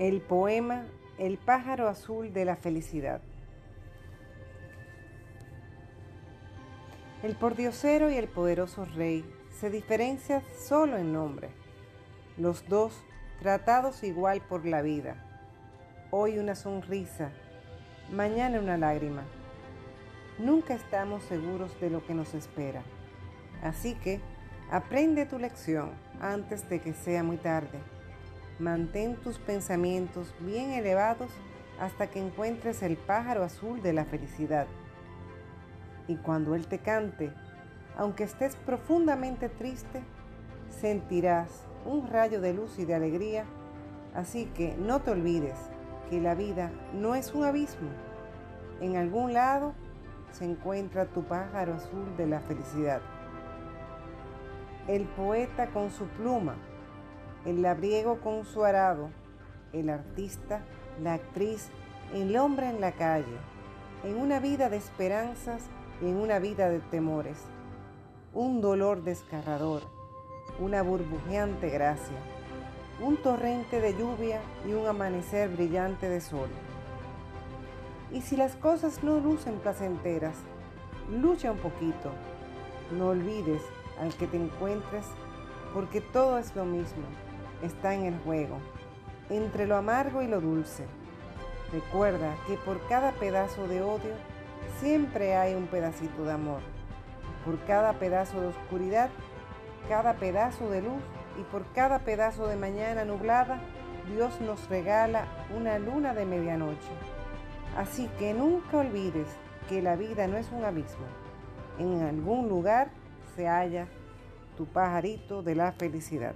El poema El pájaro azul de la felicidad. El pordiosero y el poderoso rey se diferencian solo en nombre, los dos tratados igual por la vida. Hoy una sonrisa, mañana una lágrima. Nunca estamos seguros de lo que nos espera. Así que aprende tu lección antes de que sea muy tarde. Mantén tus pensamientos bien elevados hasta que encuentres el pájaro azul de la felicidad. Y cuando Él te cante, aunque estés profundamente triste, sentirás un rayo de luz y de alegría. Así que no te olvides que la vida no es un abismo. En algún lado se encuentra tu pájaro azul de la felicidad. El poeta con su pluma el labriego con su arado, el artista, la actriz, el hombre en la calle, en una vida de esperanzas y en una vida de temores, un dolor descarrador, una burbujeante gracia, un torrente de lluvia y un amanecer brillante de sol. Y si las cosas no lucen placenteras, lucha un poquito, no olvides al que te encuentres, porque todo es lo mismo está en el juego, entre lo amargo y lo dulce. Recuerda que por cada pedazo de odio siempre hay un pedacito de amor. Por cada pedazo de oscuridad, cada pedazo de luz y por cada pedazo de mañana nublada, Dios nos regala una luna de medianoche. Así que nunca olvides que la vida no es un abismo. En algún lugar se halla tu pajarito de la felicidad.